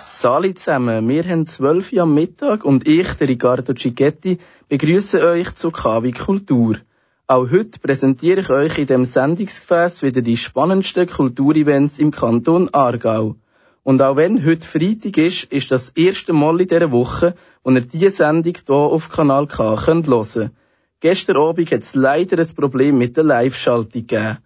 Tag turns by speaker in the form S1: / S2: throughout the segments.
S1: Sali zusammen, wir haben zwölf am Mittag und ich, der Riccardo Cicchetti, begrüße euch zu KW Kultur. Auch heute präsentiere ich euch in dem Sendungsgefäß wieder die spannendsten Kulturevents im Kanton Aargau. Und auch wenn heute Freitag ist, ist das erste Mal in dieser Woche, wo ihr diese Sendung hier auf Kanal K könnt hören. Gestern Abend hat es leider ein Problem mit der Live-Schaltung gegeben.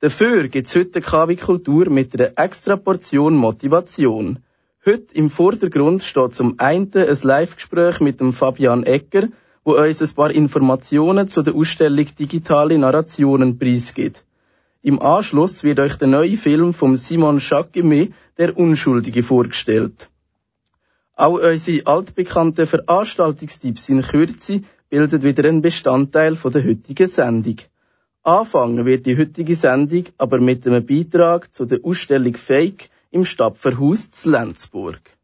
S1: Dafür gibt es heute KW Kultur mit einer extra Portion Motivation. Heute im Vordergrund steht zum einen ein Live-Gespräch mit dem Fabian Ecker, wo uns ein paar Informationen zu der Ausstellung Digitale Narrationen preisgibt. Im Anschluss wird euch der neue Film von Simon Jacquemet, Der Unschuldige, vorgestellt. Auch unsere altbekannten Veranstaltungstipps in Kürze bilden wieder einen Bestandteil der heutigen Sendung. Anfangen wird die heutige Sendung aber mit einem Beitrag zu der Ausstellung Fake im Stapferhaus zu Lenzburg.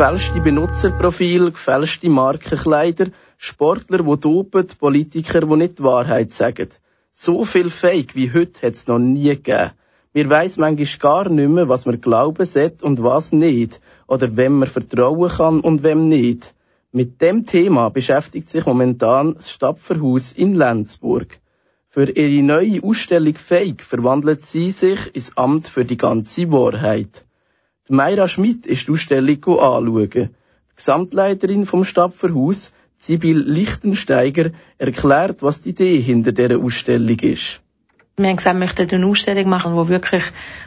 S1: Gefälschte Benutzerprofile, gefälschte Markenkleider, Sportler, die dopen, Politiker, die nicht die Wahrheit sagen. So viel Fake wie heute hat es noch nie gegeben. Wir weiss manchmal gar nicht mehr, was man glauben sollte und was nicht. Oder wem man vertrauen kann und wem nicht. Mit dem Thema beschäftigt sich momentan das Stapferhaus in Lenzburg. Für ihre neue Ausstellung Fake verwandelt sie sich ins Amt für die ganze Wahrheit. Meira Schmidt ist die Ausstellung anschauen. Die Gesamtleiterin vom Stapferhaus, Sibyl Lichtensteiger, erklärt, was die Idee hinter dieser Ausstellung ist.
S2: Wir haben gesagt, wir möchten eine Ausstellung machen, die wirklich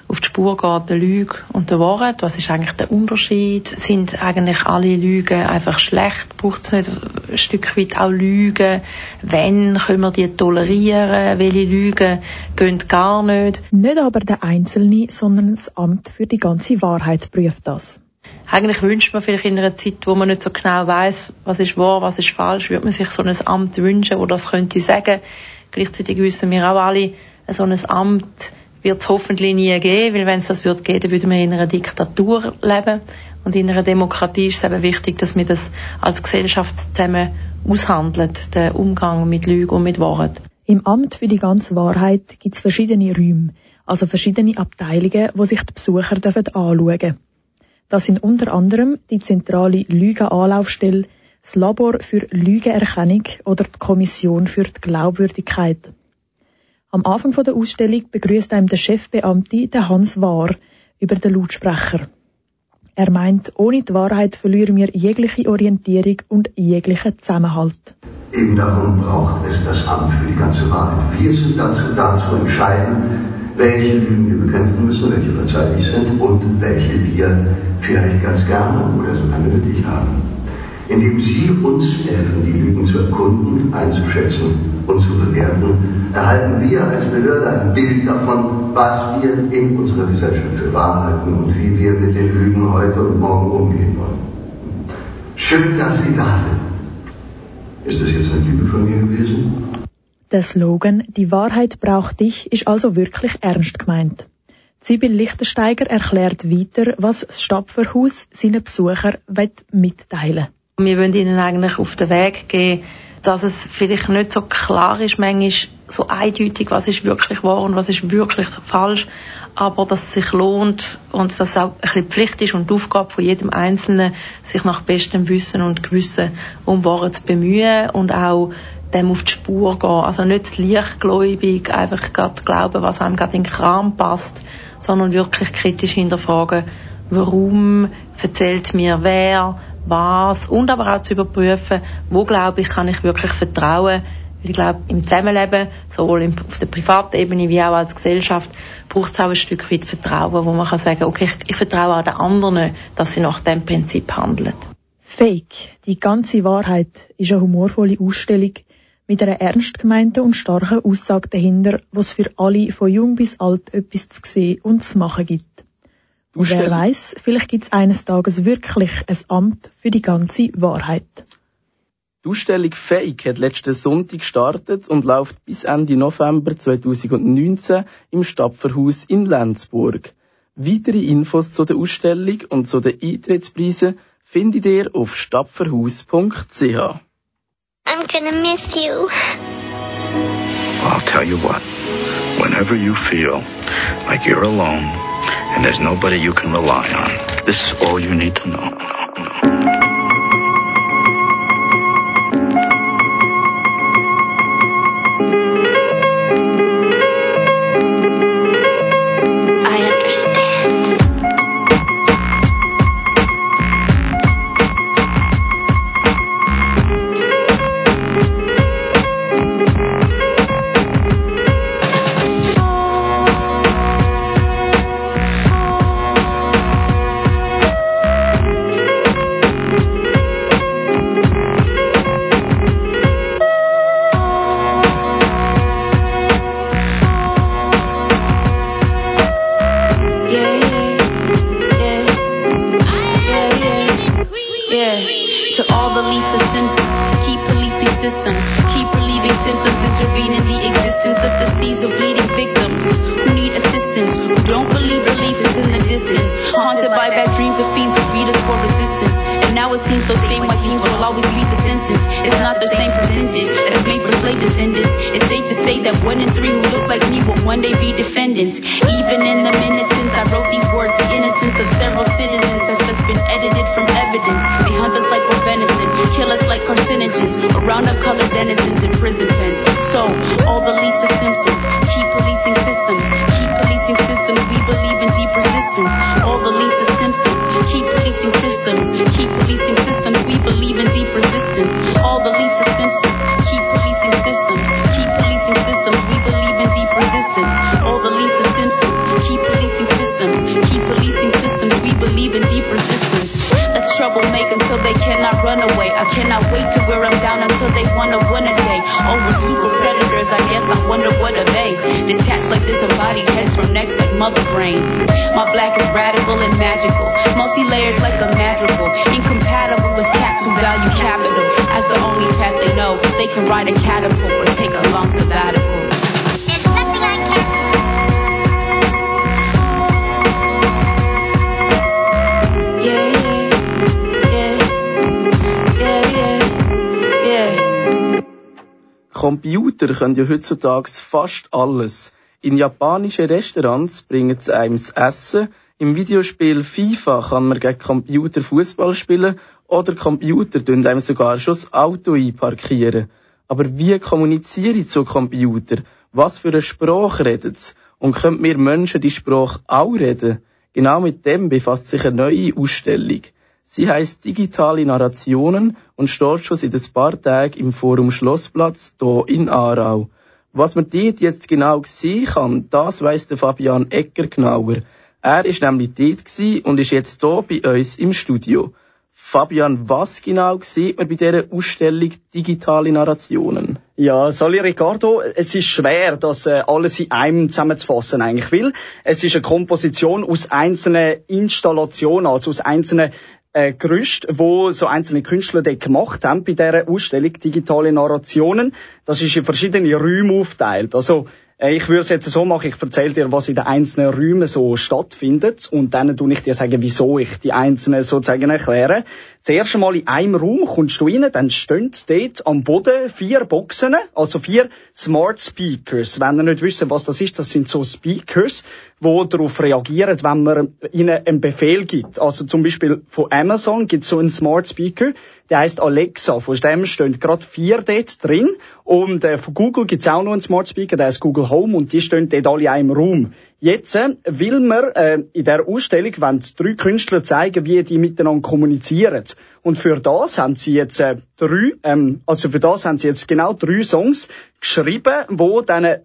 S2: auf die Spur geht, der Lüge und der Wahrheit. Was ist eigentlich der Unterschied? Sind eigentlich alle Lügen einfach schlecht? Braucht es nicht ein Stück weit auch Lügen? Wenn können wir die tolerieren? Welche Lügen gehen gar nicht?
S3: Nicht aber der Einzelne, sondern das Amt für die ganze Wahrheit prüft das.
S2: Eigentlich wünscht man vielleicht in einer Zeit, wo man nicht so genau weiß, was ist wahr, was ist falsch, würde man sich so ein Amt wünschen, wo das könnte sagen. Gleichzeitig wissen wir auch alle, so ein Amt wird es hoffentlich nie geben, weil wenn es das würde geben, dann würden wir in einer Diktatur leben. Und in einer Demokratie ist es eben wichtig, dass wir das als Gesellschaft zusammen aushandeln, den Umgang mit Lügen und mit Wahrheit.
S3: Im Amt für die ganze Wahrheit gibt es verschiedene Räume, also verschiedene Abteilungen, wo sich die Besucher anschauen dürfen. Das sind unter anderem die zentrale Lügenanlaufstelle, das Labor für Lügenerkennung oder die Kommission für die Glaubwürdigkeit. Am Anfang der Ausstellung begrüßt einem der Chefbeamte, der Hans Wahr, über den Lautsprecher. Er meint, ohne die Wahrheit verlieren wir jegliche Orientierung und jeglichen Zusammenhalt.
S4: Eben darum braucht es das Amt für die ganze Wahrheit. Wir sind dazu da zu entscheiden, welche Lügen wir bekämpfen müssen, welche verzeihlich sind und welche wir vielleicht ganz gerne oder sogar nötig haben. Indem Sie uns helfen, die Lügen zu erkunden, einzuschätzen und zu bewerten, erhalten wir als Behörde ein Bild davon, was wir in unserer Gesellschaft für wahr halten und wie wir mit den Lügen heute und morgen umgehen wollen. Schön, dass Sie da sind. Ist das jetzt eine Lüge von mir gewesen?
S3: Der Slogan Die Wahrheit braucht dich ist also wirklich ernst gemeint. Sibyl Lichtensteiger erklärt weiter, was das Stapferhaus seinen Besuchern mitteilen
S2: will. Wir wollen ihnen eigentlich auf den Weg geben, dass es vielleicht nicht so klar ist, manchmal so eindeutig, was ist wirklich wahr und was ist wirklich falsch, aber dass es sich lohnt und dass es auch ein bisschen Pflicht ist und Aufgabe von jedem Einzelnen, sich nach bestem Wissen und Gewissen um Wahrheit zu bemühen und auch dem auf die Spur gehen. Also nicht leichtgläubig einfach gerade glauben, was einem gerade in den Kram passt, sondern wirklich kritisch hinterfragen, warum erzählt mir wer, was und aber auch zu überprüfen, wo glaube ich, kann ich wirklich vertrauen. Weil ich glaube, im Zusammenleben, sowohl auf der privaten Ebene wie auch als Gesellschaft, braucht es auch ein Stück weit Vertrauen, wo man kann sagen, okay, ich, ich vertraue auch den anderen, dass sie nach dem Prinzip handeln.
S3: Fake, die ganze Wahrheit, ist eine humorvolle Ausstellung mit einer ernst gemeinten und starken Aussage dahinter, was für alle von jung bis alt etwas zu sehen und zu machen gibt.
S1: Und wer
S3: weiß, vielleicht gibt es eines Tages wirklich ein Amt für die ganze Wahrheit.
S1: Die Ausstellung Fake hat letzten Sonntag gestartet und läuft bis Ende November 2019 im Stapferhaus in Lenzburg. Weitere Infos zu der Ausstellung und zu den Eintrittspreisen findet ihr auf stapferhaus.ch.
S5: I'm gonna miss you.
S6: I'll tell you what. Whenever you feel like you're alone and there's nobody you can rely on, this is all you need to know.
S7: victims who need assistance, who don't believe belief is in the distance. Haunted by bad dreams of fiends who beat us for resistance. And now it seems so same white teams will always beat the sentence. It's not the same percentage that is made for slave descendants. It's safe to say that one in three who look like me will one day be defendants. Even in the minutes since I wrote these words, the innocence of several citizens has just been edited from evidence. They hunt us like we're venison, kill us like carcinogens, Around round up colored denizens in prison pens. So, all the Lisa Simpsons, keep policing systems, keep policing systems we believe in deep resistance. All the links are Simpsons. Keep policing systems. Keep policing systems. We believe in deep resistance. All the links are Simpsons. Keep policing systems. Keep policing systems. We believe in deep resistance. All the links are Simpsons. Keep policing systems. Keep policing systems. We believe in deep resistance. Let's troublemaker until they cannot run away. I cannot wait to wear them down until they wanna win a day. Oh, we're super predators. I guess I wonder what are they? Detached like this embodied mother brain. My black is radical and magical, multi-layered like a madrigal, incompatible with caps who value capital. As the only they know, they can ride a catapult or take a long sabbatical.
S1: Computer können ja heutzutage fast alles. In japanischen Restaurants bringen sie einem das Essen, Im Videospiel FIFA kann man gegen Computer Fußball spielen oder Computer tun einem sogar schon das Auto einparkieren. Aber wie kommuniziere ich zu Computer? Was für eine Sprache redet sie? Und können wir Menschen die Sprache auch reden? Genau mit dem befasst sich eine neue Ausstellung. Sie heißt Digitale Narrationen und steht schon seit ein paar Tagen im Forum Schlossplatz hier in Aarau. Was man dort jetzt genau sehen kann, das weiss der Fabian Egger genauer. Er ist nämlich dort und ist jetzt hier bei uns im Studio. Fabian, was genau sieht man bei dieser Ausstellung Digitale Narrationen?
S8: Ja, Sali Ricardo, es ist schwer, das äh, alles in einem zusammenzufassen eigentlich, weil es ist eine Komposition aus einzelnen Installationen, also aus einzelnen äh, Gerüst, wo so einzelne Künstler dort gemacht haben bei dieser Ausstellung Digitale Narrationen. Das ist in verschiedene Räume aufteilt. Also ich würde es jetzt so machen, ich erzähle dir, was in den einzelnen Räumen so stattfindet und dann tue ich dir sagen, wieso ich die einzelnen sozusagen erkläre. Zuerst einmal in einem Raum kommst du rein, dann stehen dort am Boden vier Boxen, also vier Smart Speakers. Wenn ihr nicht wisst, was das ist, das sind so Speakers, die darauf reagieren, wenn man ihnen einen Befehl gibt. Also zum Beispiel von Amazon gibt es so einen Smart Speaker, der heißt Alexa. Von dem stehen gerade vier dort drin. Und äh, von Google gibt es auch noch einen Smart Speaker, der heißt Google Home und die stehen dort alle in einem Raum. Jetzt äh, will man äh, in der Ausstellung wenn drei Künstler zeigen, wie die miteinander kommunizieren. Und für das haben sie jetzt äh, drei, ähm, also für das haben sie jetzt genau drei Songs geschrieben, wo dann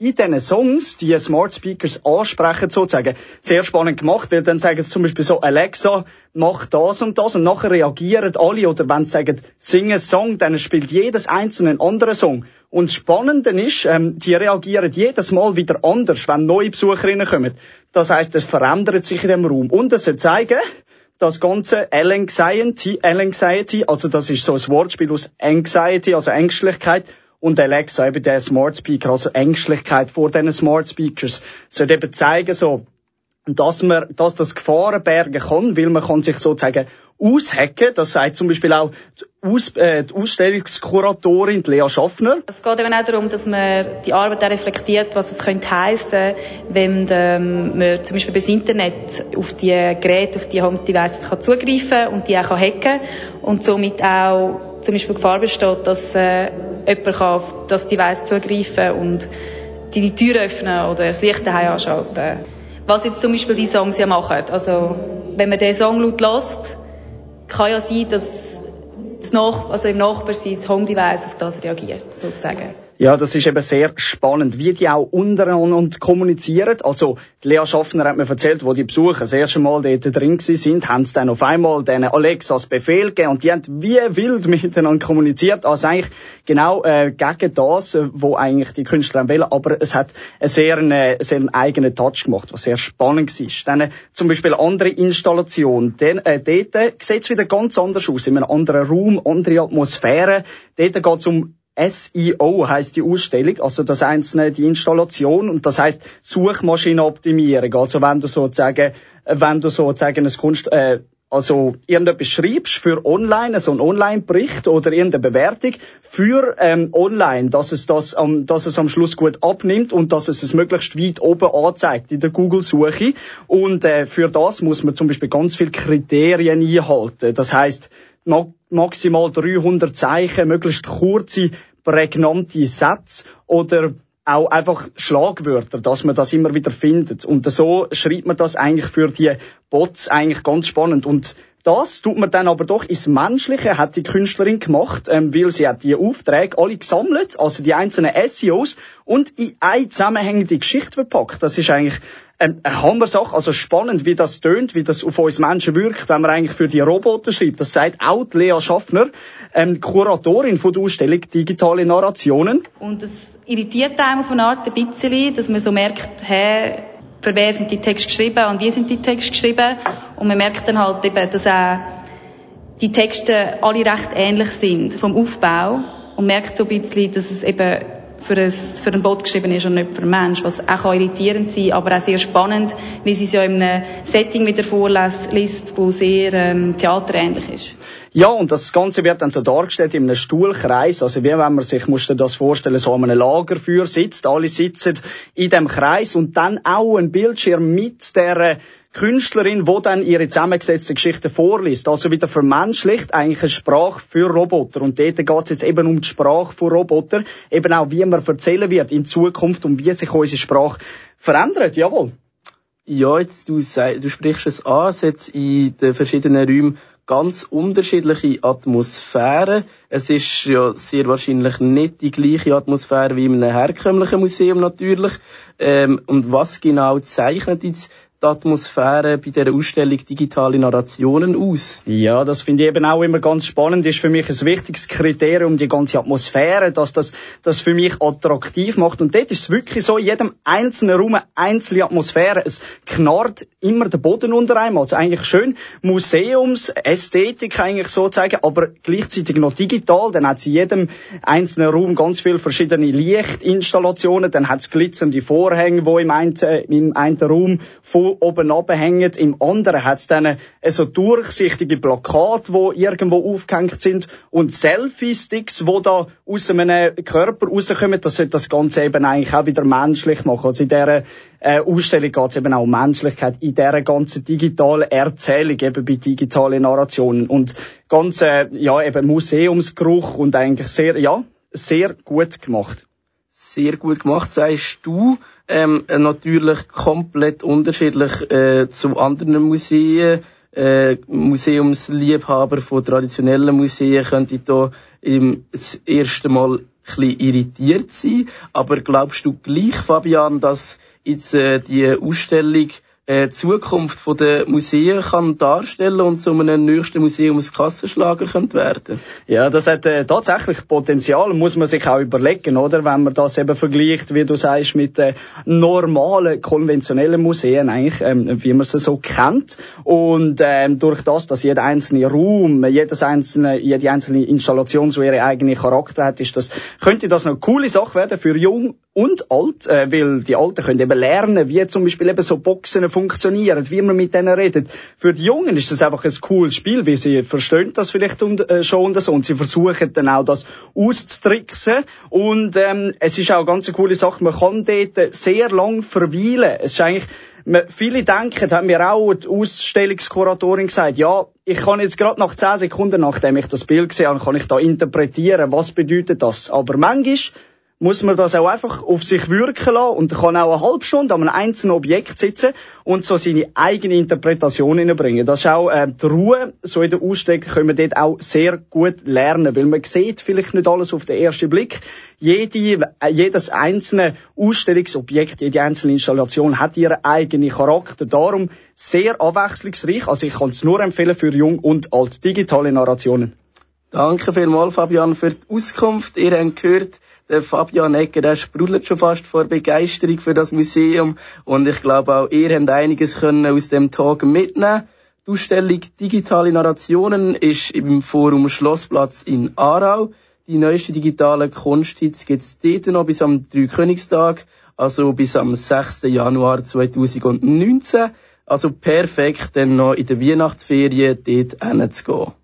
S8: in diesen Songs die Smart Speakers ansprechen, sozusagen. Sehr spannend gemacht, weil dann sagen sie zum Beispiel so, Alexa, mach das und das und nachher reagieren alle oder wenn sie sagen, sing einen Song, dann spielt jedes einzelne einen anderen Song. Und das Spannende ist, ähm, die reagieren jedes Mal wieder anders, wenn neue Besucherinnen kommen. Das heißt, es verändert sich in dem Raum. Und es soll zeigen, das ganze L-Anxiety, L-Anxiety, also das ist so ein Wortspiel aus Anxiety, also Ängstlichkeit, und Alexa, eben der Smart Speaker, also Ängstlichkeit vor diesen Smart Speakers, soll eben zeigen, so, dass man, dass das Gefahren bergen kann, weil man kann sich sozusagen aushacken. Das sagt zum Beispiel auch die, Aus äh, die Ausstellungskuratorin Lea Schaffner.
S9: Es geht eben auch darum, dass man die Arbeit auch reflektiert, was es könnte heissen, wenn ähm, man zum Beispiel das Internet auf die Geräte, auf die Home Devices kann zugreifen und die auch kann hacken und somit auch zum Beispiel Gefahr besteht, dass äh, jemand kann auf das Device zugreifen und die, Tür öffnen oder das Licht daheim anschalten. Was jetzt zum Beispiel die Songs ja machen. Also, wenn man den Song laut lässt, kann ja sein, dass das Nach also im Nachbar sein Home-Device auf das reagiert, sozusagen.
S8: Ja, das ist eben sehr spannend, wie die auch untereinander kommunizieren. Also, Lea Schaffner hat mir erzählt, wo die Besucher das erste Mal dort drin sind, haben sie dann auf einmal den Alexas Befehl gegeben und die haben wie wild miteinander kommuniziert. Also eigentlich genau äh, gegen das, äh, wo eigentlich die Künstler wollen. Aber es hat einen sehr, einen, sehr einen eigenen Touch gemacht, was sehr spannend war. Dann äh, zum Beispiel andere Installation. Den, äh, dort sieht es wieder ganz anders aus. In einem anderen Raum, andere Atmosphäre. Dort geht es um SEO heißt die Ausstellung, also das einzelne die Installation und das heißt Suchmaschinenoptimierung. Also wenn du sozusagen, wenn du sozusagen ein Kunst, äh, also irgendetwas schreibst für online, so ein Online-Bericht oder irgendeine Bewertung für ähm, online, dass es das, ähm, dass es am Schluss gut abnimmt und dass es es möglichst weit oben anzeigt in der Google-Suche. Und äh, für das muss man zum Beispiel ganz viele Kriterien einhalten. Das heißt maximal 300 Zeichen, möglichst kurze prägnante Sätze oder auch einfach Schlagwörter, dass man das immer wieder findet. Und so schreibt man das eigentlich für die Bots eigentlich ganz spannend. Und das tut man dann aber doch ins Menschliche, hat die Künstlerin gemacht, ähm, weil sie hat die Aufträge alle gesammelt, also die einzelnen SEOs, und in eine zusammenhängende Geschichte verpackt. Das ist eigentlich ähm, eine Hammer-Sache, also spannend, wie das tönt, wie das auf uns Menschen wirkt, wenn man eigentlich für die Roboter schreibt. Das sagt auch Lea Schaffner, ähm, Kuratorin von der Ausstellung Digitale Narrationen.
S9: Und das irritiert einem auf eine Art ein bisschen, dass man so merkt, hä, für wer sind die Texte geschrieben und wie sind die Texte geschrieben. Und man merkt dann halt eben, dass auch die Texte alle recht ähnlich sind vom Aufbau und merkt so ein bisschen, dass es eben für, ein, für einen Bot geschrieben ist und nicht für einen Mensch, was auch irritierend sein aber auch sehr spannend, weil sie es ja in einem Setting wieder vorliest, wo sehr ähm, theaterähnlich ist.
S8: Ja, und das Ganze wird dann so dargestellt in einem Stuhlkreis, also wie wenn man sich, musste das vorstellen, so an einem Lagerfeuer sitzt, alle sitzen in dem Kreis und dann auch ein Bildschirm mit der Künstlerin, die dann ihre zusammengesetzten Geschichten vorliest. Also wieder vermenschlicht eigentlich eine Sprache für Roboter. Und dort geht es jetzt eben um die Sprache für Roboter. Eben auch, wie man erzählen wird in Zukunft und wie sich unsere Sprache verändert. Jawohl.
S1: Ja, jetzt du, du sprichst es an, es hat in den verschiedenen Räumen ganz unterschiedliche Atmosphären. Es ist ja sehr wahrscheinlich nicht die gleiche Atmosphäre wie in einem herkömmlichen Museum natürlich. Ähm, und was genau zeichnet jetzt die Atmosphäre bei dieser Ausstellung digitale Narrationen aus?
S8: Ja, das finde ich eben auch immer ganz spannend. Ist für mich ein wichtiges Kriterium, die ganze Atmosphäre, dass das, das für mich attraktiv macht. Und dort ist es wirklich so, in jedem einzelnen Raum eine einzelne Atmosphäre. Es knarrt immer der Boden unter einem. Also eigentlich schön Museumsästhetik eigentlich sozusagen, aber gleichzeitig noch digital. Dann hat es in jedem einzelnen Raum ganz viele verschiedene Lichtinstallationen. Dann hat es glitzernde Vorhänge, wo im einen, im einen Raum vor oben abhängen. Im anderen hat es dann so durchsichtige Plakate, die irgendwo aufgehängt sind und Selfie-Sticks, die da aus einem Körper rauskommen. Das sollte das Ganze eben eigentlich auch wieder menschlich machen. Also in dieser äh, Ausstellung geht es eben auch um Menschlichkeit in dieser ganzen digitalen Erzählung, eben bei digitalen Narrationen. Und ganz, äh, ja, eben Museumsgeruch und eigentlich sehr, ja, sehr gut gemacht.
S1: Sehr gut gemacht, sagst du ähm, natürlich komplett unterschiedlich äh, zu anderen Museen. Äh, Museumsliebhaber von traditionellen Museen könnte da im, das erste Mal ein bisschen irritiert sein. Aber glaubst du gleich, Fabian, dass jetzt äh, die Ausstellung äh, Zukunft von der Museen kann darstellen und so einem nächsten Museumskassenschlager könnte werden.
S8: Ja, das hat äh, tatsächlich Potenzial, muss man sich auch überlegen, oder? Wenn man das eben vergleicht, wie du sagst, mit äh, normalen, konventionellen Museen eigentlich, ähm, wie man sie so kennt. Und ähm, durch das, dass jeder einzelne Raum, jedes einzelne, jede einzelne Installation so ihre eigene Charakter hat, ist das, könnte das eine coole Sache werden für jung und alt, äh, weil die Alten können eben lernen, wie zum Beispiel eben so Boxen funktionieren, wie man mit denen redet. Für die Jungen ist das einfach ein cooles Spiel, wie sie verstehen das vielleicht und, äh, schon und so und sie versuchen dann auch das auszutricksen und ähm, es ist auch eine ganz coole Sache, man kann dort sehr lang verweilen. Es ist eigentlich Viele denken, haben mir auch die Ausstellungskuratorin gesagt, ja, ich kann jetzt gerade nach zehn Sekunden, nachdem ich das Bild gesehen habe, kann ich da interpretieren, was bedeutet das. Aber manchmal muss man das auch einfach auf sich wirken lassen und kann auch eine halbe Stunde an einem einzelnen Objekt sitzen und so seine eigene Interpretation hineinbringen. Das ist auch äh, die Ruhe, so in der Ausstellung können wir dort auch sehr gut lernen, weil man sieht vielleicht nicht alles auf den ersten Blick. Jede, äh, jedes einzelne Ausstellungsobjekt, jede einzelne Installation hat ihren eigenen Charakter. Darum sehr abwechslungsreich. Also ich kann es nur empfehlen für jung und alt digitale Narrationen.
S1: Danke vielmals, Fabian, für die Auskunft. Ihr habt gehört, der Fabian Egger, der sprudelt schon fast vor Begeisterung für das Museum. Und ich glaube auch ihr habt einiges können aus dem Tag mitnehmen. Die Ausstellung Digitale Narrationen ist im Forum Schlossplatz in Aarau. Die neueste digitale Kunst gibt es dort noch bis am Dreikönigstag, also bis am 6. Januar 2019. Also perfekt, dann noch in der Weihnachtsferien dort hinzugehen.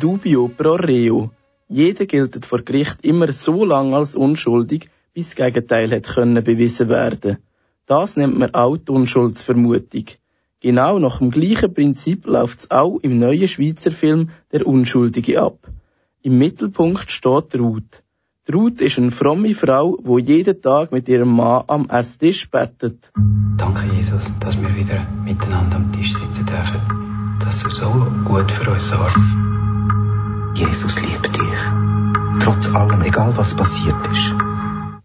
S1: Dubio pro reo. Jeder gilt vor Gericht immer so lange als unschuldig, bis das Gegenteil hat können bewiesen werden. Das nennt man auch die Unschuldsvermutung. Genau nach dem gleichen Prinzip läuft es auch im neuen Schweizer Film Der Unschuldige ab. Im Mittelpunkt steht Ruth. Ruth ist eine fromme Frau, wo jeden Tag mit ihrem Mann am Esstisch bettet.
S10: Danke, Jesus, dass wir wieder miteinander am Tisch sitzen dürfen. Dass du so gut für uns sorgst.
S11: Jesus liebt dich. Trotz allem, egal was passiert ist.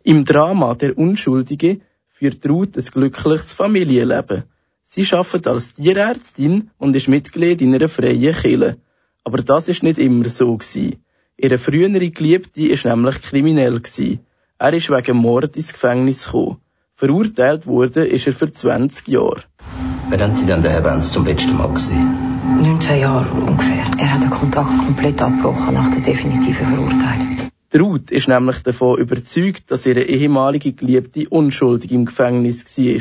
S1: Im Drama Der Unschuldige führt Ruth ein glückliches Familienleben. Sie arbeitet als Tierärztin und ist Mitglied in einer freien Kirche. Aber das ist nicht immer so gewesen. Ihre frühere Geliebte ist nämlich kriminell gewesen. Er ist wegen Mord ins Gefängnis gekommen. Verurteilt wurde ist er für 20 Jahre.
S12: Wann haben Sie denn den Herrn Benz zum letzten Mal gesehen?
S13: 19 Jahre ungefähr. Er hat den Kontakt komplett abgebrochen nach der definitiven Verurteilung.
S1: Ruth ist nämlich davon überzeugt, dass ihre ehemalige Geliebte unschuldig im Gefängnis war.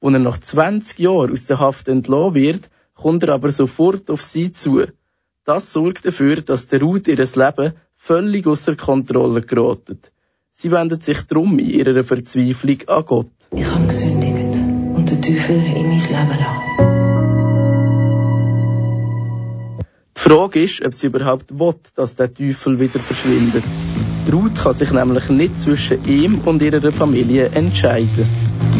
S1: Als er nach 20 Jahren aus der Haft entlassen wird, kommt er aber sofort auf sie zu. Das sorgt dafür, dass der Ruth ihr Leben völlig außer Kontrolle gerät. Sie wendet sich drum in ihrer Verzweiflung an Gott.
S13: Ich habe gesündigt und den Teufel in mein Leben lassen.
S1: Die Frage ist, ob sie überhaupt will, dass der Teufel wieder verschwindet. Ruth kann sich nämlich nicht zwischen ihm und ihrer Familie entscheiden.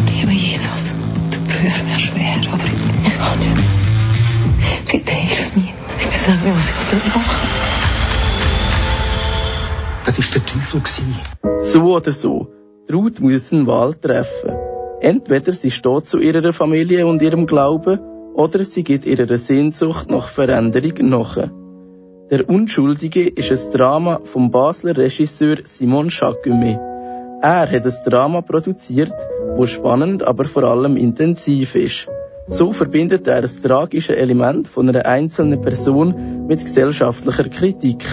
S13: Lieber Jesus, du prüfst mir schwer, aber ich kann nicht mehr. Bitte hilf mir. Bitte sag mir, was ich soll machen.
S11: Das ist der Teufel gewesen.
S1: So oder so, Ruth muss eine Wahl treffen. Entweder sie steht zu ihrer Familie und ihrem Glauben, oder sie geht ihrer Sehnsucht nach Veränderung nach. Der Unschuldige ist ein Drama vom Basler Regisseur Simon Jacquemet. Er hat ein Drama produziert, wo spannend, aber vor allem intensiv ist. So verbindet er das tragische Element von einer einzelnen Person mit gesellschaftlicher Kritik,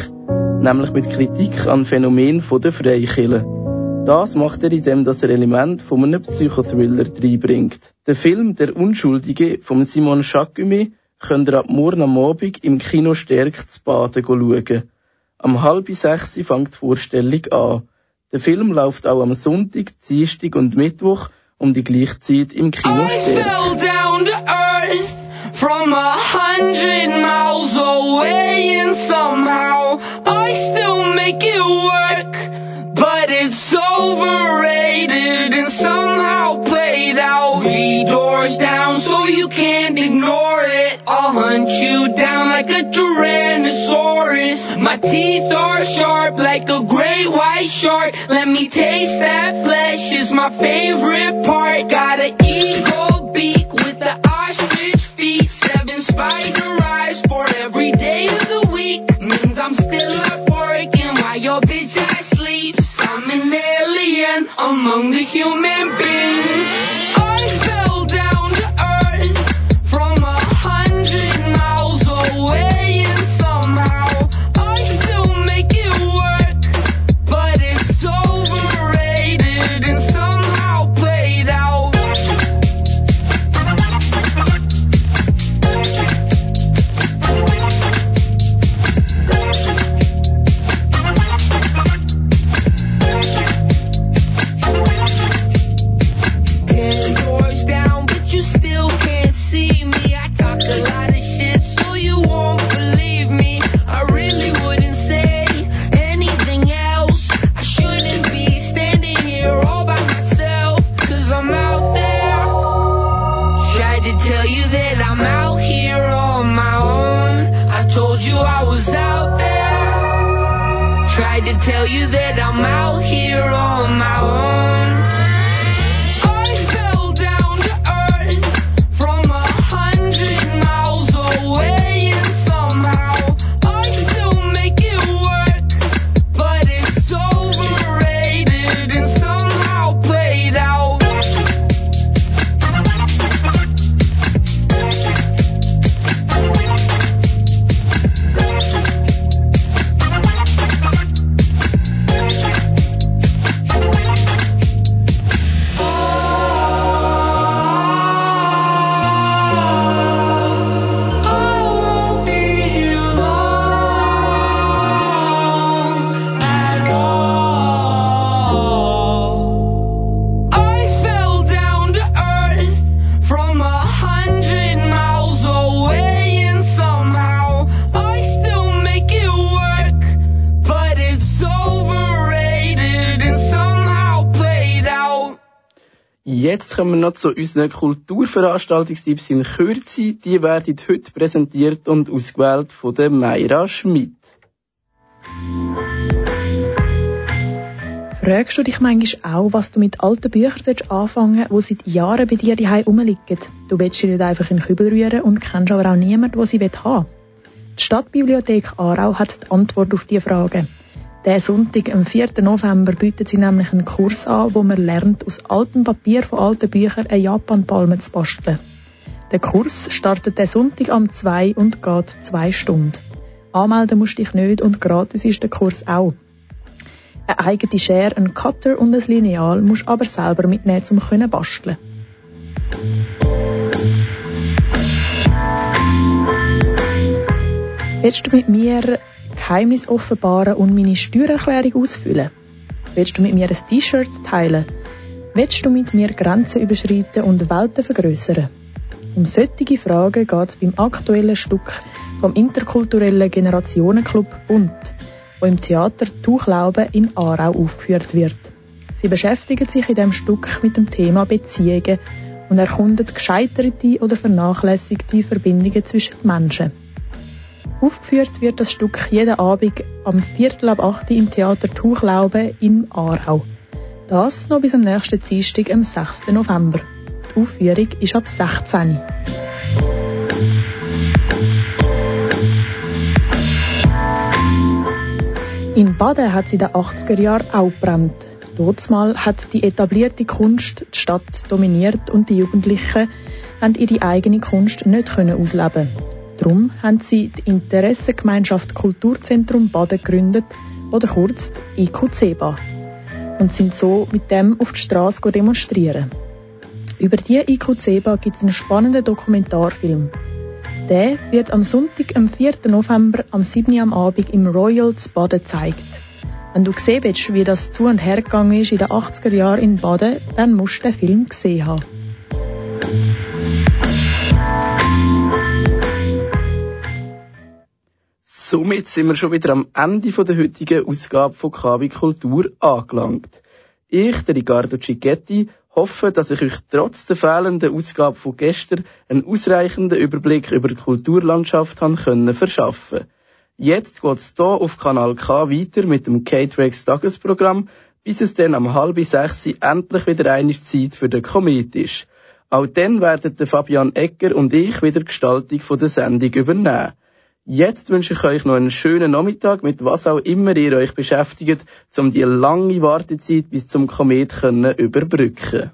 S1: nämlich mit Kritik an Phänomen der Freikirche. Das macht er, indem das er Element von einem Psychothriller reinbringt. Der Film Der Unschuldige von Simon Jacquemet könnt ihr ab morgen am Abend im Kino Stärk zu Baden schauen. Am halb sechs fängt die Vorstellung an. Der Film läuft auch am Sonntag, Dienstag und Mittwoch um die gleiche Zeit im Kino Stärk.
S14: From a hundred miles away and somehow I still make it work it's overrated and somehow played out. The doors down so you can't ignore it. I'll hunt you down like a Tyrannosaurus. My teeth are sharp like a great white shark. Let me taste that flesh is my favorite part. Got an eagle beak with the ostrich feet. Seven spider eyes for every day among the human beings
S1: noch zu unseren Kulturveranstaltungstipps in Kürze. Die werden heute präsentiert und ausgewählt von der Meira Schmidt.
S3: Fragst du dich manchmal auch, was du mit alten Büchern anfangen die seit Jahren bei dir daheim rumliegen? Du willst sie nicht einfach in den Kübel rühren und kennst aber auch niemanden, der sie haben will. Die Stadtbibliothek Aarau hat die Antwort auf diese Frage. Der Sonntag, am 4. November, bietet sie nämlich einen Kurs an, wo man lernt, aus altem Papier von alten Büchern eine Japanpalme zu basteln. Der Kurs startet der Sonntag am 2 und geht zwei Stunden. Anmelden musst du dich nicht und gratis ist der Kurs auch. Eine eigene Schere, ein Cutter und ein Lineal musst aber selber mitnehmen, um zu basteln. Willst du mit mir Geheimnis offenbaren und meine Steuererklärung ausfüllen? Willst du mit mir ein T-Shirt teilen? Willst du mit mir Grenzen überschreiten und Welten vergrößern? Um solche Fragen geht es beim aktuellen Stück vom interkulturellen Generationenclub Bund wo im Theater Tuchlauben in Aarau aufgeführt wird. Sie beschäftigen sich in dem Stück mit dem Thema Beziehungen und erkunden gescheiterte oder vernachlässigte Verbindungen zwischen Menschen. Aufgeführt wird das Stück jeden Abend am Viertel ab 8 im Theater Tuchlauben in Aarau. Das noch bis am nächsten Dienstag, am 6. November. Die Aufführung ist ab 16. In Baden hat sie in den 80er Jahren auch gebrannt. Dortmal hat die etablierte Kunst die Stadt dominiert und die Jugendlichen haben ihre eigene Kunst nicht ausleben. Darum haben sie die Interessengemeinschaft Kulturzentrum Baden gegründet oder kurz die IQCBA und sind so mit dem auf die Straße demonstrieren. Über die IQCBA gibt es einen spannenden Dokumentarfilm. Der wird am Sonntag, am 4. November, am 7. am Abend im Royals Baden gezeigt. Wenn du gesehen willst, wie das zu und her gegangen ist in den 80er Jahren in Baden, dann musst du den Film gesehen haben.
S1: Somit sind wir schon wieder am Ende der heutigen Ausgabe von KW Kultur angelangt. Ich, der Ricardo Cicchetti, hoffe, dass ich euch trotz der fehlenden Ausgabe von gestern einen ausreichenden Überblick über die Kulturlandschaft haben können verschaffen. Jetzt geht's hier auf Kanal K weiter mit dem K-Trax Tagesprogramm, bis es dann am halb sechs endlich wieder eine Zeit für den Komet ist. Auch dann werden Fabian Egger und ich wieder die Gestaltung der Sendung übernehmen. Jetzt wünsche ich euch noch einen schönen Nachmittag mit was auch immer ihr euch beschäftigt, um die lange Wartezeit bis zum Komet überbrücken können.